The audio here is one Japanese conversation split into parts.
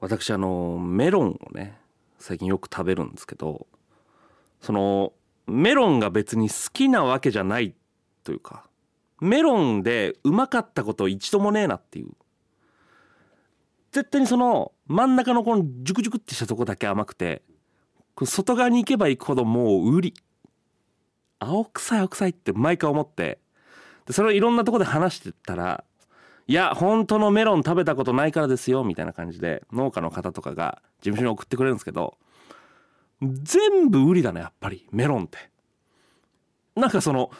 私あのメロンをね最近よく食べるんですけどそのメロンが別に好きなわけじゃないというかメロンでうまかったこと一度もねえなっていう。絶対にその真ん中のこのジュクジュクってしたとこだけ甘くて外側に行けば行くほどもう売り。青臭い青臭いって毎回思ってでそれをいろんなとこで話してたらいや本当のメロン食べたことないからですよみたいな感じで農家の方とかが事務所に送ってくれるんですけど全部売りだねやっぱりメロンって。なんかその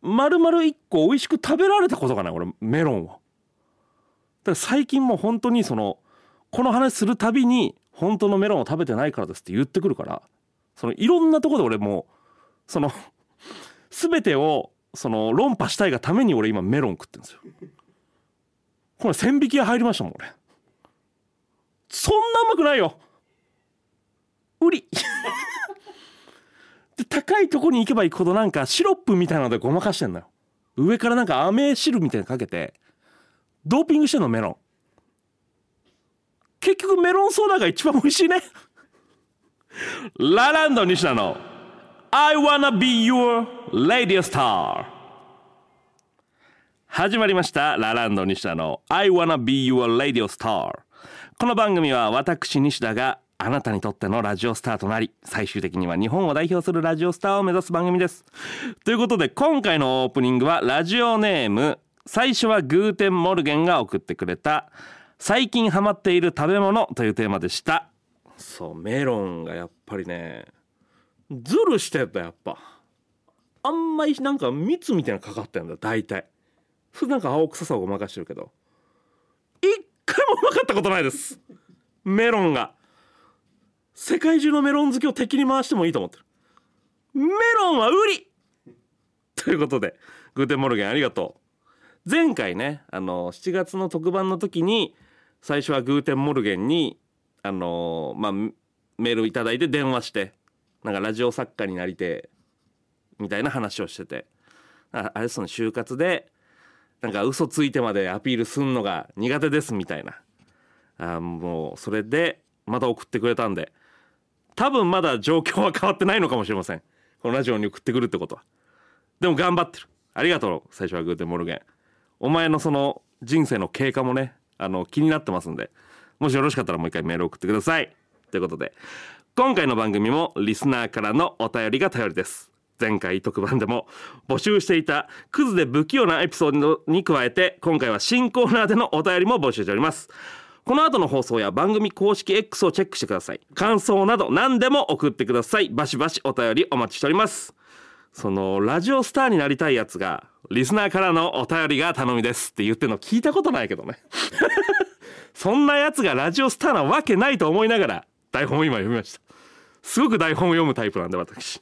丸々1個美味しく食べられたことがない俺メロンを。だから最近もう本当にそのこの話するたびに本当のメロンを食べてないからですって言ってくるからそのいろんなとこで俺もうその全てをその論破したいがために俺今メロン食ってるんですよ。これ千匹屋入りましたもん俺。そんなうまくないよ。売り。で高いとこに行けば行くほどなんかシロップみたいなのでごまかしてんのよ。上からなんか飴汁みたいなのかけてドーピングしてんのメロン。結局メロンソーダが一番美味しいね。ラランド西田の I wanna be your radio star 始まりましたラランド西田の I wanna be your radio star この番組は私西田があなたにとってのラジオスターとなり最終的には日本を代表するラジオスターを目指す番組です。ということで今回のオープニングはラジオネーム最初はグーテンモルゲンが送ってくれた最近ハマっている食べ物というテーマでした。そうメロンがやっぱりねズルしてたやっぱ。あんまりなんか蜜みたいなのかかってんだ大体。それなんか青臭さをごまかしてるけど一回もうまかったことないです。メロンが。世界中のメロン好きを敵に回してもいいと思ってる。メロンは瓜。ということでグーテンモルゲンありがとう。前回ねあの7月の特番の時に最初はグーテンモルゲンにあのまあメールいただいて電話してなんかラジオ作家になりてえみたいな話をしてて。ああれその就活でなんか嘘ついてまでアピールすんのが苦手ですみたいな。あもうそれでまた送ってくれたんで。多分まだ状況は変わってないのかもしれません。このラジオに送ってくるってことは。でも頑張ってる。ありがとう最初はグーテンモルゲン。お前のその人生の経過もねあの気になってますんで。もしよろしかったらもう一回メール送ってください。ということで今回の番組もリスナーからのお便りが頼りです。前回特番でも募集していたクズで不器用なエピソードに加えて今回は新コーナーでのお便りも募集しております。この後の放送や番組公式 X をチェックしてください感想など何でも送ってください。バシバシお便りお待ちしております。そのラジオスターになりたいやつがリスナーからのお便りが頼みですって言ってるの聞いたことないけどね。そんなやつがラジオスターなわけないと思いながら台本を今読みました。すごく台本を読むタイプなんで私。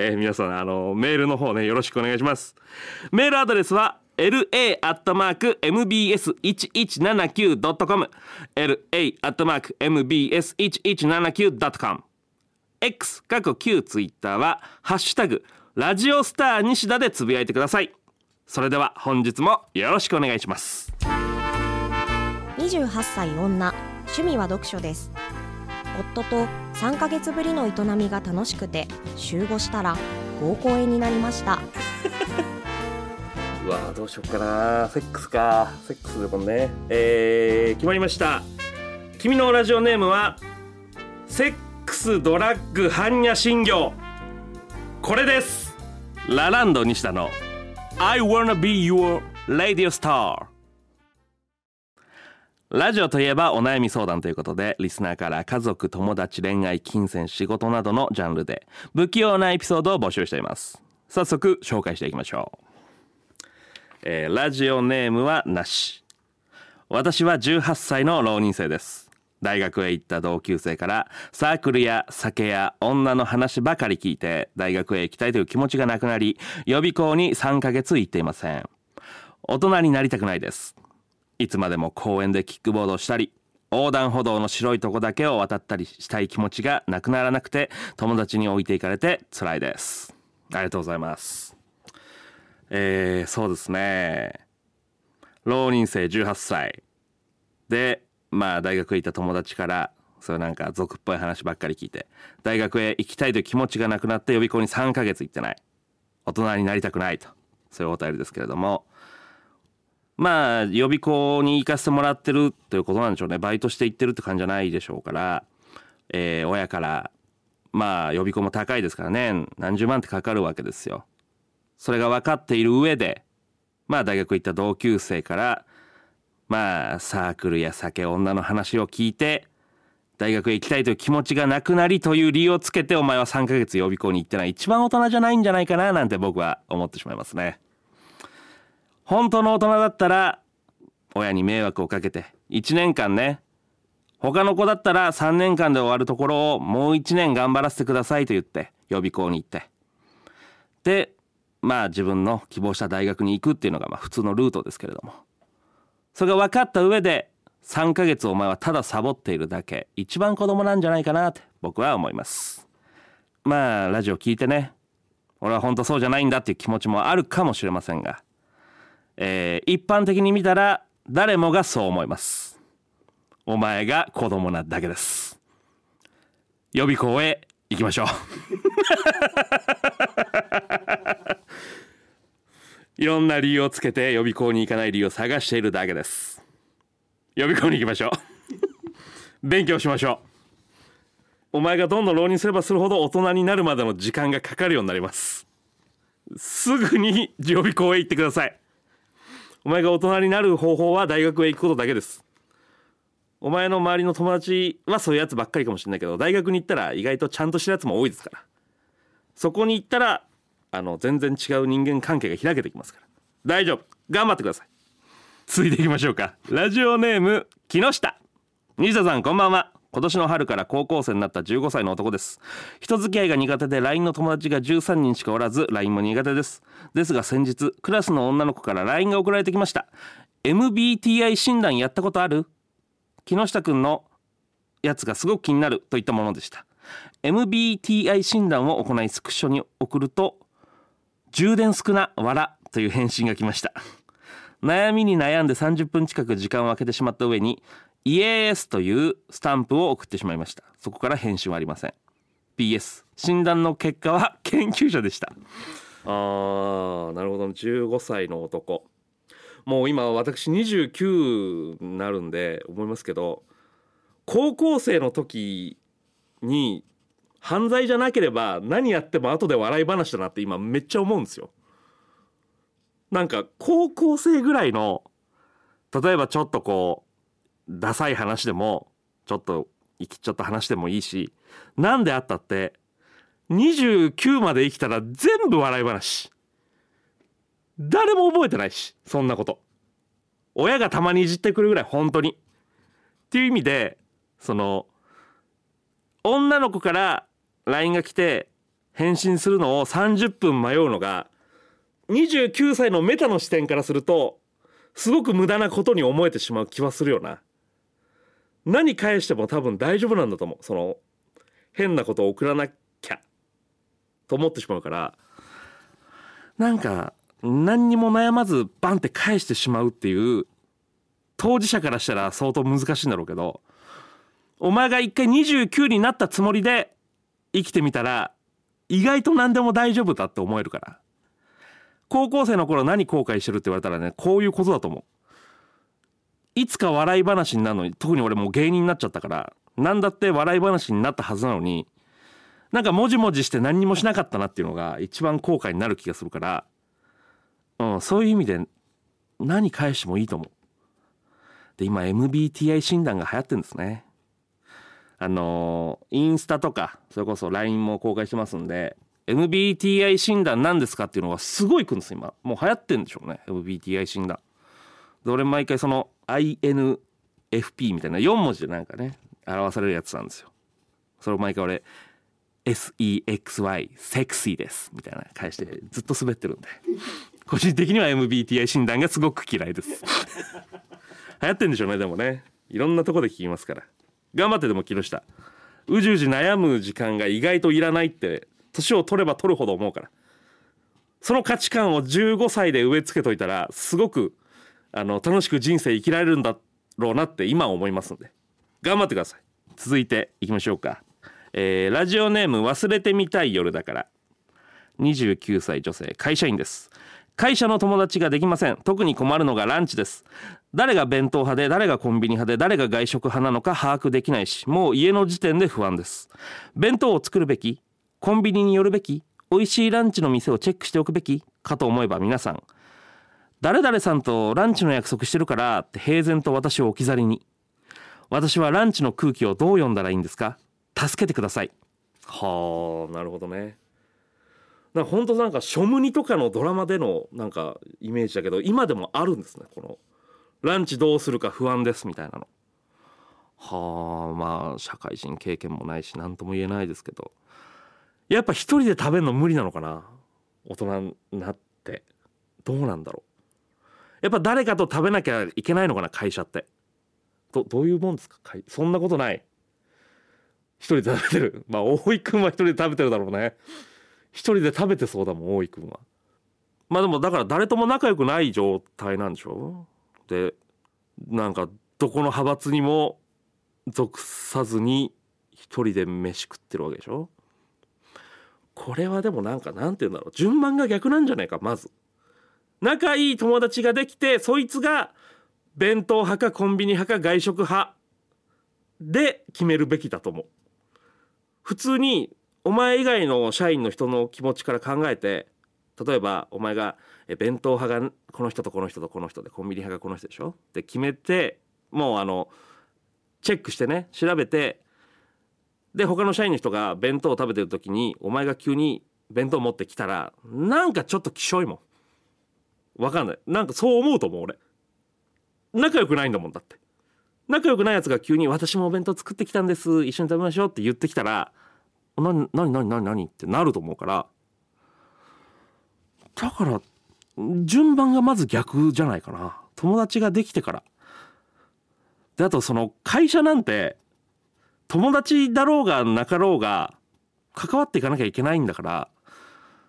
えー、皆さんあのメールの方ねよろしくお願いします。メールアドレスは la.mbs1179.com la.mbs1179.com X 過去旧ツイッターはハッシュタグラジオスター西田でつぶやいてください。それでは本日もよろしくお願いします。28歳女趣味は読書です。夫と3ヶ月ぶりの営みが楽しくて週5したら合コンになりました。うわどうしよっかな。セックスか。セックスでもね。えー、決まりました。君のラジオネームはセックスドラッグ般若心経。これです。ラランド西田の。I wanna be your radio star ラジオといえばお悩み相談ということで、リスナーから家族、友達、恋愛、金銭、仕事などのジャンルで不器用なエピソードを募集しています。早速紹介していきましょう。えーラジオネームはなし。私は18歳の浪人生です。大学へ行った同級生からサークルや酒や女の話ばかり聞いて大学へ行きたいという気持ちがなくなり予備校に3ヶ月行っていません。大人になりたくないです。いつまでも公園でキックボードをしたり横断歩道の白いとこだけを渡ったりしたい気持ちがなくならなくて友達に置いていかれて辛いです。ありがとうございます。えー、そうですね。浪人生18歳。でまあ大学行った友達からそういうなんか俗っぽい話ばっかり聞いて大学へ行きたいという気持ちがなくなって予備校に3ヶ月行ってない。大人になりたくないと。そういうお便りですけれども。まあ予備校に行かせてもらってるということなんでしょうね。バイトして行ってるって感じじゃないでしょうから、えー親からまあ予備校も高いですからね。何十万ってかかるわけですよ。それが分かっている上でまあ大学行った同級生からまあサークルや酒女の話を聞いて大学へ行きたいという気持ちがなくなりという理由をつけてお前は3ヶ月予備校に行ってない。一番大人じゃないんじゃないかななんて僕は思ってしまいますね。本当の大人だったら親に迷惑をかけて1年間ね。他の子だったら3年間で終わるところをもう1年頑張らせてくださいと言って予備校に行って。でまあ自分の希望した大学に行くっていうのがまあ普通のルートですけれども。それが分かった上で3ヶ月お前はただサボっているだけ。一番子供なんじゃないかなって僕は思います。まあラジオ聞いてね。俺は本当そうじゃないんだっていう気持ちもあるかもしれませんが、えー一般的に見たら誰もがそう思います。お前が子供なだけです。予備校へ行きましょう。いろんな理由をつけて予備校に行かない理由を探しているだけです。予備校に行きましょう。勉強しましょう。お前がどんどん浪人すればするほど大人になるまでの時間がかかるようになります。すぐに予備校へ行ってください。お前が大人になる方法は大学へ行くことだけです。お前の周りの友達はそういうやつばっかりかもしれないけど大学に行ったら意外とちゃんとしたやつも多いですから。そこに行ったらあの全然違う人間関係が開けてきますから。大丈夫。頑張ってください。続いていきましょうか。ラジオネーム木下。西田さんこんばんは。今年の春から高校生になった15歳の男です。人付き合いが苦手で LINE の友達が13人しかおらず LINE も苦手です。ですが先日クラスの女の子から LINE が送られてきました。MBTI 診断やったことある？木下くんのやつがすごく気になるといったものでした。MBTI 診断を行いスクショに送ると充電少な笑という返信が来ました。悩みに悩んで30分近く時間を空けてしまった上にイエースというスタンプを送ってしまいました。そこから返信はありません。PS 診断の結果は研究者でした。あーなるほど。15歳の男。もう今私29になるんで思いますけど高校生の時に犯罪じゃなければ何やっても後で笑い話だなって今めっちゃ思うんですよ。なんか高校生ぐらいの例えばちょっとこうダサい話でもちょっと生きちょっと話してもいいし何であったって29まで生きたら全部笑い話。誰も覚えてないしそんなこと。親がたまにいじってくるぐらい本当に。っていう意味でその女の子から LINE が来て返信するのを30分迷うのが29歳のメタの視点からするとすごく無駄なことに思えてしまう気はするよな。何返しても多分大丈夫なんだと思う。その変なことを送らなきゃ。と思ってしまうから。なんか何にも悩まずバンって返してしまうっていう当事者からしたら相当難しいんだろうけど。お前が一回29になったつもりで生きてみたら意外と何でも大丈夫だって思えるから。高校生の頃何後悔してるって言われたらねこういうことだと思う。いつか笑い話になるのに特に俺もう芸人になっちゃったから何だって笑い話になったはずなのになんかもじもじして何にもしなかったなっていうのが一番後悔になる気がするから、うん、そういう意味で何返してもいいと思う。で今 MBTI 診断が流行ってんですね。あのインスタとかそれこそ LINE も公開してますんで MBTI 診断何ですかっていうのがすごい来るんです今。もう流行ってんでしょうね MBTI 診断。で俺毎回その INFP みたいな4文字でなんかね表されるやつなんですよ。それを毎回俺 SEXY セクシーですみたいな返してずっと滑ってるんで。個人的には MBTI 診断がすごく嫌いです。流行ってんでしょうねでもね。いろんなとこで聞きますから。頑張ってでも木下。うじうじ悩む時間が意外といらないって年を取れば取るほど思うから。その価値観を15歳で植え付けといたらすごくあの楽しく人生生きられるんだろうなって今思いますんで。頑張ってください。続いていきましょうか、えーラジオネーム忘れてみたい夜だから。29歳女性会社員です。会社の友達ができません。特に困るのがランチです。誰が弁当派で誰がコンビニ派で誰が外食派なのか把握できないしもう家の時点で不安です。弁当を作るべきコンビニに寄るべき美味しいランチの店をチェックしておくべきかと思えば皆さん誰々さんとランチの約束してるからって平然と私を置き去りに。私はランチの空気をどう読んだらいいんですか？助けてください。はあなるほどね。なんか本当なんかショムニとかのドラマでのなんかイメージだけど今でもあるんですねこのランチどうするか不安ですみたいなの。はあまあ社会人経験もないし何とも言えないですけど。やっぱ一人で食べるの無理なのかな？大人になって。どうなんだろう？やっぱ誰かと食べなきゃいけないのかな会社って。どどういうもんですか？そんなことない。一人で食べてる。まあ大井くんは一人で食べてるだろうね。一人で食べてそうだもん大井くんは。まあでもだから誰とも仲良くない状態なんでしょ？でなんかどこの派閥にも属さずに一人で飯食ってるわけでしょ？これはでもなんかなんて言うんだろう。順番が逆なんじゃないかまず。仲いい友達ができてそいつが弁当派かコンビニ派か外食派で決めるべきだと思う。普通にお前以外の社員の人の気持ちから考えて例えばお前が弁当派がこの人とこの人とこの人でコンビニ派がこの人でしょ？って決めてもうあのチェックしてね調べてで他の社員の人が弁当を食べてる時にお前が急に弁当持ってきたらなんかちょっときしょいもん。わかんない。なんかそう思うと思う俺。仲良くないんだもんだって。仲良くないやつが急に「私もお弁当作ってきたんです。一緒に食べましょう」って言ってきたら「なになになになになに?」ってなると思うから。だから順番がまず逆じゃないかな。友達ができてから。であとその会社なんて友達だろうがなかろうが関わっていかなきゃいけないんだから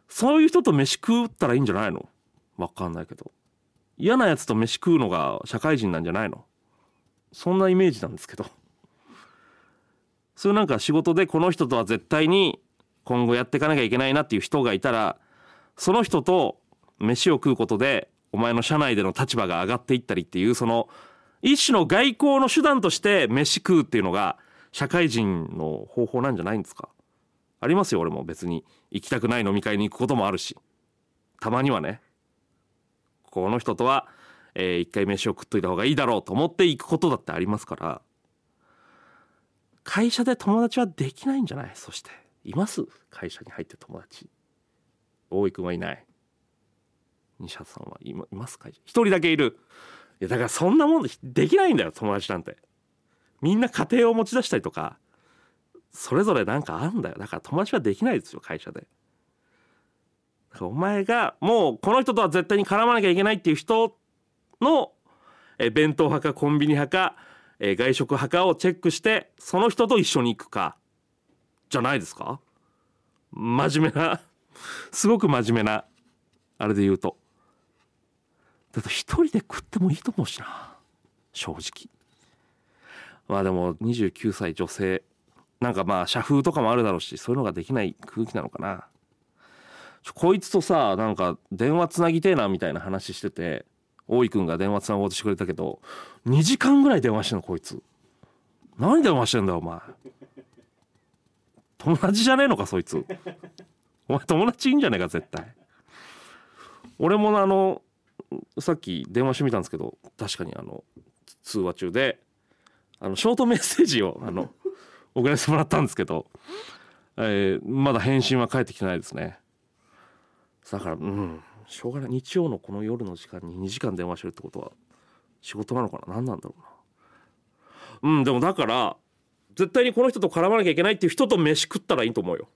そういう人と飯食ったらいいんじゃないの？わかんないけど。嫌なやつと飯食うのが社会人なんじゃないの？そんなイメージなんですけど。そういうなんか仕事でこの人とは絶対に今後やっていかなきゃいけないなっていう人がいたらその人と飯を食うことでお前の社内での立場が上がっていったりっていうその一種の外交の手段として飯食うっていうのが社会人の方法なんじゃないんですか？ありますよ俺も別に。行きたくない飲み会に行くこともあるし。たまにはね。この人とは、えー一回飯を食っといた方がいいだろうと思って行くことだってありますから会社で友達はできないんじゃない？そしています？会社に入って友達。大井君はいない。西畑さんはいまいます？会社。一人だけいる。いやだからそんなもんでできないんだよ友達なんて。みんな家庭を持ち出したりとかそれぞれなんかあんだよ。だから友達はできないですよ会社で。お前がもうこの人とは絶対に絡まなきゃいけないっていう人のえ弁当派かコンビニ派か、え外食派かをチェックしてその人と一緒に行くかじゃないですか？真面目なすごく真面目なあれで言うと。だって一人で食ってもいいと思うしな正直。まあでも29歳女性なんかまあ社風とかもあるだろうしそういうのができない空気なのかな。こいつとさなんか電話つなぎてえなみたいな話してて大井くんが電話つなごうとしてくれたけど2時間ぐらい電話してんのこいつ。何電話してんだよお前。友達じゃねえのかそいつ。お前友達いいんじゃねえか絶対。俺もあのさっき電話してみたんですけど確かにあの通話中であのショートメッセージをあの送らせてもらったんですけど、えーまだ返信は返ってきてないですね。だからうん。しょうがない。日曜のこの夜の時間に2時間電話してるってことは仕事なのかな？何なんだろうな。うんでもだから絶対にこの人と絡まなきゃいけないっていう人と飯食ったらいいと思うよ。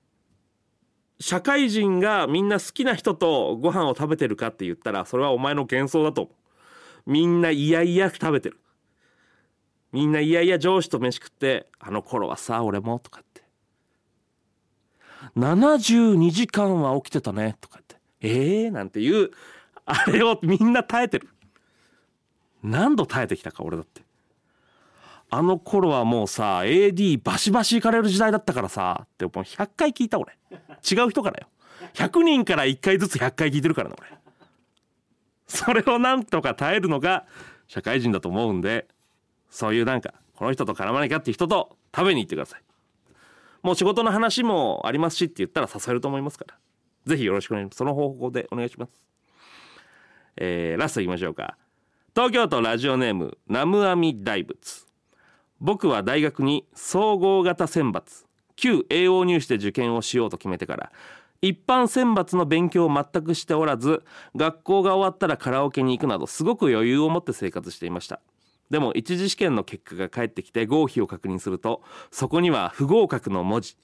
社会人がみんな好きな人とご飯を食べてるかって言ったらそれはお前の幻想だと思う。みんないやいや食べてる。みんないやいや上司と飯食ってあの頃はさ俺もとかって。72時間は起きてたねとかって。えー、なんていうあれをみんな耐えてる。何度耐えてきたか俺だって。あの頃はもうさ AD バシバシ行かれる時代だったからさってもう。100回聞いた俺。違う人からよ。100人から1回ずつ100回聞いてるからね俺。それをなんとか耐えるのが社会人だと思うんでそういうなんかこの人と絡まなきゃって人と食べに行ってください。もう仕事の話もありますしって言ったら誘えると思いますから。ぜひよろしくお願いします。その方法でお願いします。えー、ラストいきましょうか。東京都ラジオネームナムアミ大仏。僕は大学に総合型選抜旧栄養入試で受験をしようと決めてから一般選抜の勉強を全くしておらず学校が終わったらカラオケに行くなどすごく余裕を持って生活していました。でも一次試験の結果が返ってきて合否を確認するとそこには不合格の文字。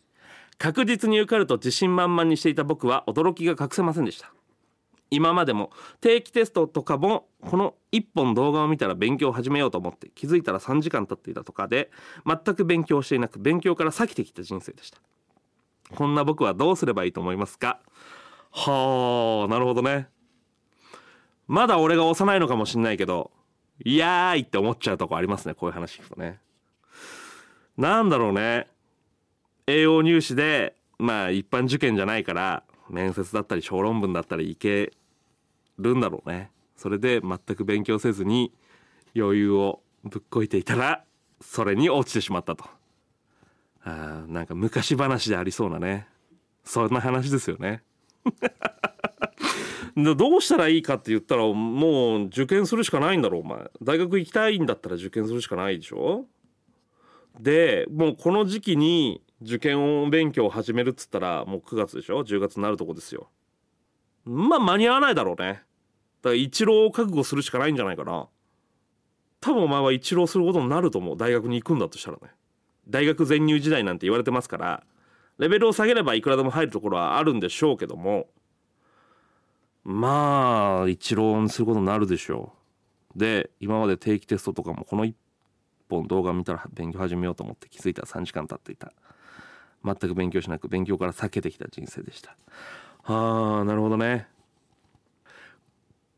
確実に受かると自信満々にしていた僕は驚きが隠せませんでした。今までも定期テストとかもこの1本動画を見たら勉強を始めようと思って気づいたら3時間経っていたとかで全く勉強していなく勉強から避けてきた人生でした。こんな僕はどうすればいいと思いますか？はあなるほどね。まだ俺が幼いのかもしんないけどいやーいって思っちゃうとこありますねこういう話聞くとね。なんだろうね。栄養入試でまあ一般受験じゃないから面接だったり小論文だったりいけるんだろうね。それで全く勉強せずに余裕をぶっこいていたらそれに落ちてしまったと。あなんか昔話でありそうなね。そんな話ですよね。どうしたらいいかって言ったらもう受験するしかないんだろうお前。大学行きたいんだったら受験するしかないでしょ。でもうこの時期に受験勉強を始めるっつったらもう9月でしょ？10月になるとこですよ。まあ間に合わないだろうね。だから一浪を覚悟するしかないんじゃないかな。多分お前は一浪することになると思う。大学に行くんだとしたらね。大学全入時代なんて言われてますからレベルを下げればいくらでも入るところはあるんでしょうけどもまあ一浪することになるでしょう。で今まで定期テストとかもこの1本動画見たら勉強始めようと思って気づいたら3時間経っていた。全く勉強しなく勉強から避けてきた人生でした。ああなるほどね。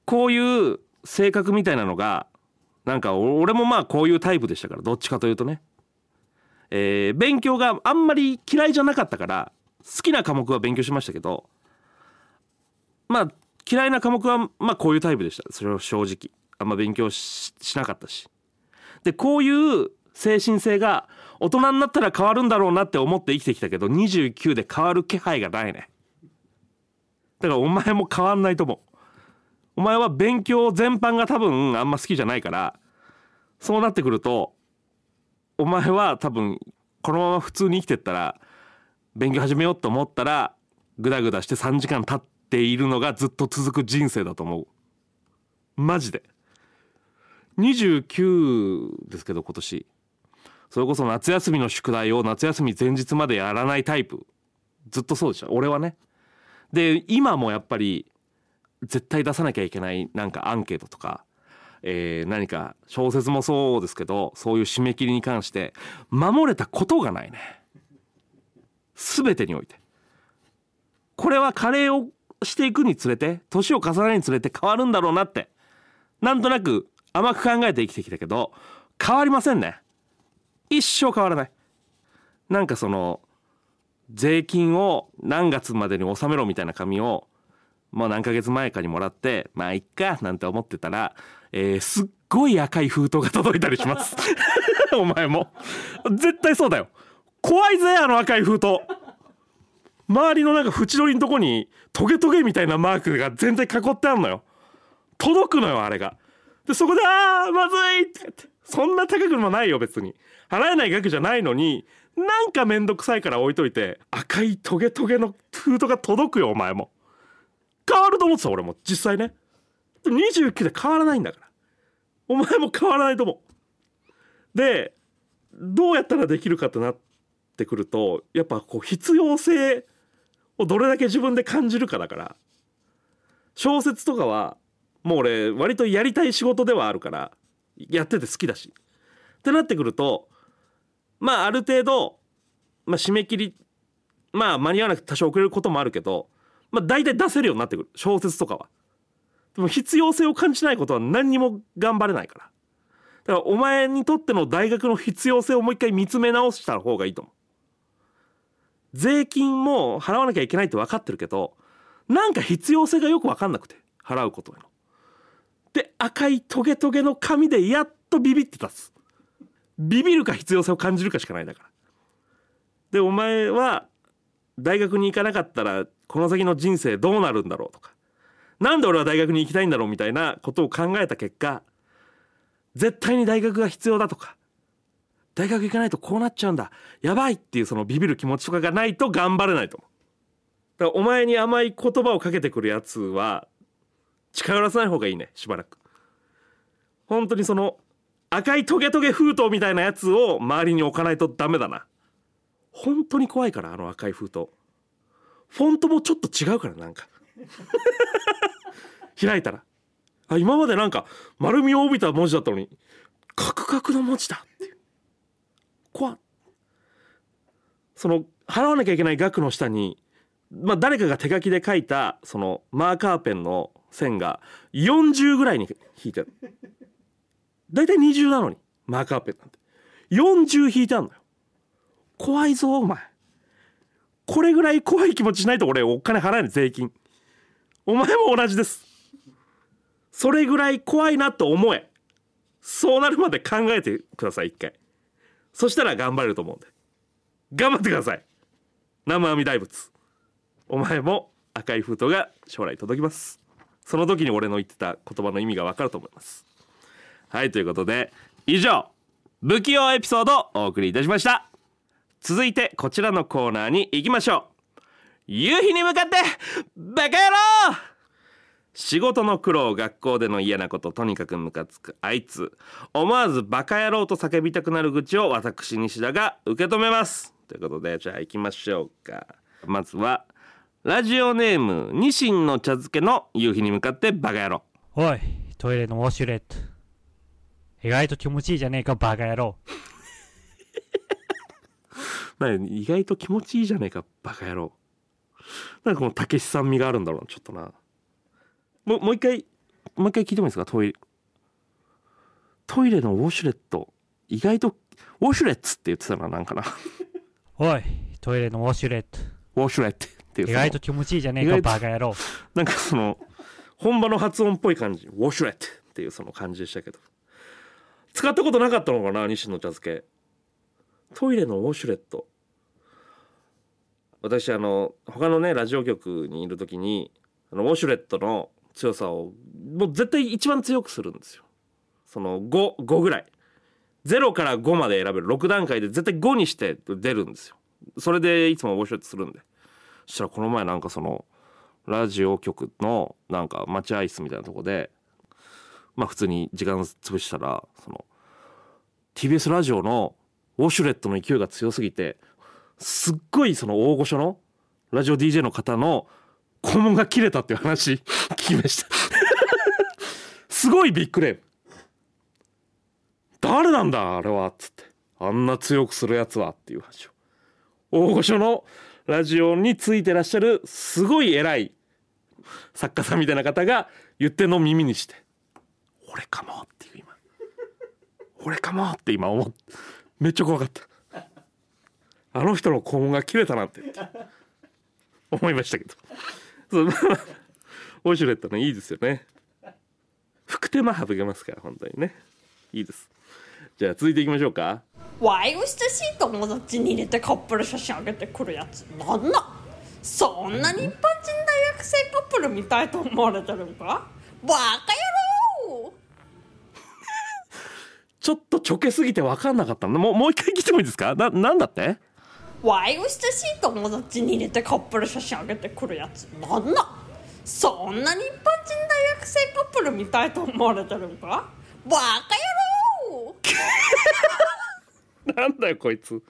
こういう性格みたいなのがなんか俺もまあこういうタイプでしたからどっちかというとね。えー、勉強があんまり嫌いじゃなかったから好きな科目は勉強しましたけどまあ嫌いな科目はまあこういうタイプでした。それは正直。あんま勉強しなかったし。でこういう精神性が大人になったら変わるんだろうなって思って生きてきたけど29で変わる気配がないね。だからお前も変わんないと思う。お前は勉強全般が多分あんま好きじゃないからそうなってくるとお前は多分このまま普通に生きてったら勉強始めようと思ったらグダグダして3時間経っているのがずっと続く人生だと思う。マジで。29ですけど今年。それこそ夏休みの宿題を夏休み前日までやらないタイプ。ずっとそうでした俺はね。で今もやっぱり絶対出さなきゃいけないなんかアンケートとかえー、何か小説もそうですけどそういう締め切りに関して守れたことがないね。全てにおいて。これは加齢をしていくにつれて年を重ねるにつれて変わるんだろうなって。なんとなく甘く考えて生きてきたけど変わりませんね。一生変わらない。なんかその税金を何月までに納めろみたいな紙をもう何ヶ月前かにもらってまあいっかなんて思ってたらえー、すっごい赤い封筒が届いたりします。お前も。絶対そうだよ。怖いぜあの赤い封筒。周りのなんか縁取りのとこにトゲトゲみたいなマークが全然囲ってあんのよ。届くのよあれが。でそこで「あーまずい!」って。そんな高くもないよ別に。払えない額じゃないのになんかめんどくさいから置いといて赤いトゲトゲの封筒が届くよお前も。変わると思ってた俺も実際ね。29で変わらないんだから。お前も変わらないと思う。でどうやったらできるかってなってくるとやっぱこう必要性をどれだけ自分で感じるかだから。小説とかはもう俺割とやりたい仕事ではあるからやってて好きだし。ってなってくるとまあある程度、まあ、締め切りまあ間に合わなくて多少遅れることもあるけどまあ大体出せるようになってくる小説とかは。でも必要性を感じないことは何にも頑張れないから。だからお前にとっての大学の必要性をもう一回見つめ直した方がいいと思う。税金も払わなきゃいけないって分かってるけどなんか必要性がよく分かんなくて払うことへの。で赤いトゲトゲの紙でやっとビビってたっすビビるか必要性を感じるかしかないだから。でお前は大学に行かなかったらこの先の人生どうなるんだろうとか。なんで俺は大学に行きたいんだろうみたいなことを考えた結果絶対に大学が必要だとか。大学行かないとこうなっちゃうんだ。やばいっていうそのビビる気持ちとかがないと頑張れないと思う。だからお前に甘い言葉をかけてくるやつは近寄らせない方がいいねしばらく。本当にその赤いトゲトゲ封筒みたいなやつを周りに置かないとダメだな。本当に怖いからあの赤い封筒。フォントもちょっと違うからなんか。開いたら。あ今までなんか丸みを帯びた文字だったのにカクカクの文字だっていう。怖その払わなきゃいけない額の下にまあ誰かが手書きで書いたそのマーカーペンの線が40ぐらいに引いてる。大体20なのにマーカーペンなんて。40引いてあるのよ。怖いぞお前。これぐらい怖い気持ちしないと俺お金払えない税金。お前も同じです。それぐらい怖いなと思え。そうなるまで考えてください一回。そしたら頑張れると思うんで。頑張ってください。生阿弥大仏。お前も赤い封筒が将来届きます。その時に俺の言ってた言葉の意味がわかると思います。はいということで以上不器用エピソードをお送りいたしました。続いてこちらのコーナーに行きましょう。夕日に向かってバカ野郎！仕事の苦労学校での嫌なこととにかくムカつくあいつ。思わずバカ野郎と叫びたくなる愚痴を私西田が受け止めます。ということでじゃあ行きましょうか。まずはラジオネームニシンの茶漬けの夕日に向かってバカ野郎。おい、トイレのウォシュレット。意外と気持ちいいじゃねえか、バカ野郎。なんか意外と気持ちいいじゃねえかバカ野郎。なんかこのたけしさん味があるんだろうなちょっとな。もうもう一回もう一回聞いてもいいですか？トイレ。トイレのウォシュレット。意外とウォシュレッツって言ってたななんかな。おい、トイレのウォシュレット。ウォシュレットっていう意外と気持ちいいじゃねえか、バカ野郎。なんかその本場の発音っぽい感じ。ウォシュレットっていうその感じでしたけど使ったことなかったのかな西野茶漬け。トイレのウォシュレット。私あの他のねラジオ局にいる時にあのウォシュレットの強さをもう絶対一番強くするんですよ。その55ぐらい。0から5まで選べる。6段階で絶対5にして出るんですよ。それでいつもウォシュレットするんで。そしたらこの前なんかそのラジオ局のなんか待合室みたいなとこでまあ普通に時間潰したらその TBS ラジオのウォシュレットの勢いが強すぎてすっごいその大御所のラジオ DJ の方の肛門が切れたっていう話 聞きました。すごいビッグレーム誰なんだあれは。っつって。あんな強くするやつは。っていう話を。大御所のラジオについてらっしゃるすごい偉い作家さんみたいな方が言ってんのを耳にして。俺かもっていう今。俺かもって今思っめっちゃ怖かった。あの人の肛門が切れたなんてって。思いましたけど。そう。まあまあウォシュレットねいいですよね。福手間省けますから本当にね。いいです。じゃあ続いていきましょうか。ワイを親しい友達に入れてカップル写真あげてくるやつなんだそんなに一般人大学生カップルみたいと思われてるんか？バカ野郎ちょっとちょけすぎて分かんなかった。のもうもう一回聞いてもいいですか？ななんだって？ワイを親しい友達に入れてカップル写真あげてくるやつ。なんだ？そんなに一般人大学生カップルみたいと思われてるんか？バカ野郎！なんだよこいつ。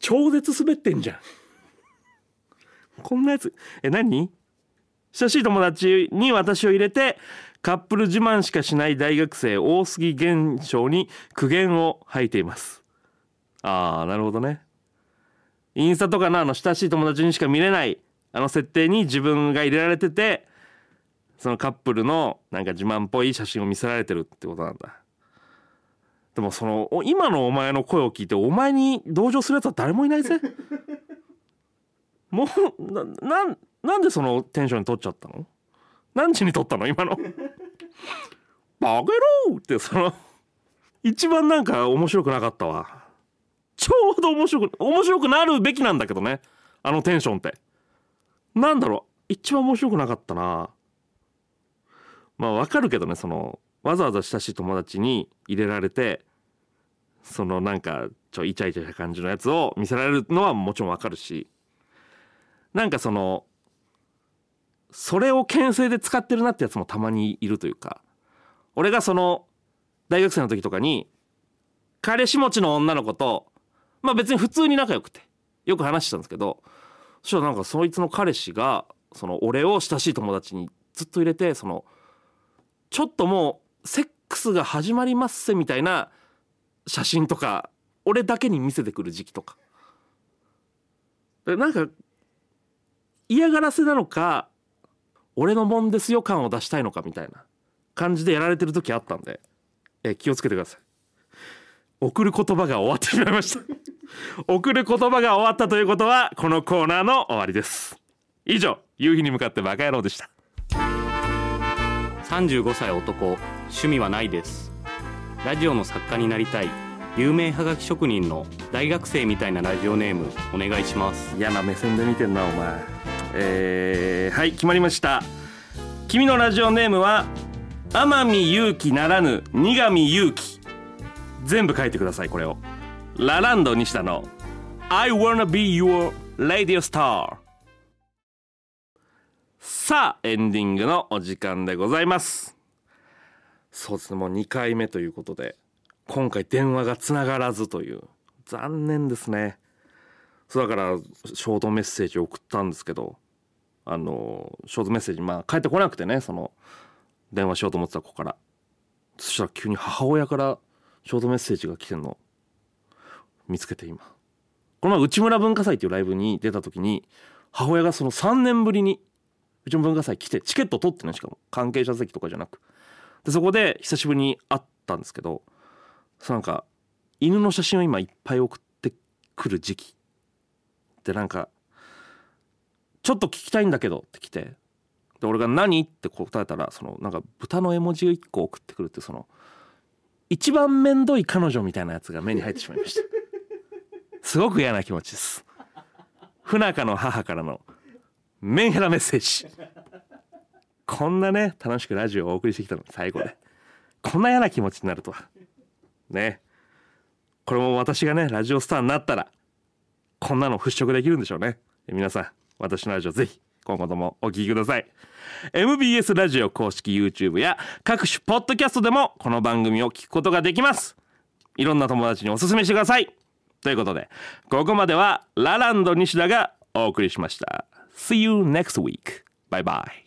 超絶滑ってんじゃん。こんなやつ。え何？親しい友達に私を入れてカップル自慢しかしない大学生大杉現象に苦言を吐いています。ああなるほどね。インスタとかのあの親しい友達にしか見れないあの設定に自分が入れられててそのカップルのなんか自慢っぽい写真を見せられてるってことなんだ。でもその今のお前の声を聞いてお前に同情するやつは誰もいないぜ。もうななんなんでそのテンションに取っちゃったの？何時に撮ったの？今の。バカ野郎ってその一番なんか面白くなかったわ。ちょうど面白く面白くなるべきなんだけどね。あのテンションって。なんだろう？一番面白くなかったな。まあわかるけどねそのわざわざ親しい友達に入れられてそのなんかちょイチャイチャした感じのやつを見せられるのはもちろんわかるし。なんかそのそれを牽制で使ってるなってやつもたまにいるというか。俺がその大学生の時とかに彼氏持ちの女の子とまあ別に普通に仲良くてよく話してたんですけどそしたらなんかそいつの彼氏がその俺を親しい友達にずっと入れてそのちょっともうセックスが始まりますせみたいな写真とか俺だけに見せてくる時期とか。でなんか嫌がらせなのか俺のもんですよ感を出したいのかみたいな感じでやられてる時あったんでえ気をつけてください。送る言葉が終わってしまいました。送る言葉が終わったということはこのコーナーの終わりです。以上夕日に向かってバカ野郎でした。35歳男趣味はないです。ラジオの作家になりたい有名はがき職人の大学生みたいなラジオネームお願いします。嫌な目線で見てんなお前えー、はい決まりました。君のラジオネームは天海祐希ならぬ苦上祐希。全部書いてくださいこれを。ラランド西田の。I wanna be your radio star さあエンディングのお時間でございます。そうですねもう2回目ということで今回電話がつながらずという。残念ですね。そうだからショートメッセージを送ったんですけどあのショートメッセージまあ返ってこなくてねその電話しようと思ってた子から。そしたら急に母親からショートメッセージが来てんの。見つけて今。この前内村文化祭っていうライブに出た時に母親がその3年ぶりにうちの文化祭来てチケット取ってねしかも。関係者席とかじゃなく。でそこで久しぶりに会ったんですけどそなんか犬の写真を今いっぱい送ってくる時期。でなんか「ちょっと聞きたいんだけど」って来て。で俺が「何?」って答えたらそのなんか豚の絵文字を1個送ってくるってその一番めんどい彼女みたいなやつが目に入ってしまいました。すごく嫌な気持ちです。不仲の母からのメンヘラメッセージ。こんなね楽しくラジオをお送りしてきたの最後で。こんな嫌な気持ちになるとは。ね。これも私がねラジオスターになったらこんなの払拭できるんでしょうね。皆さん私のラジオぜひ今後ともお聞きください MBS ラジオ公式 YouTube や各種ポッドキャストでもこの番組を聞くことができますいろんな友達におすすめしてくださいということでここまではラランド西田がお送りしました See you next week. Bye bye.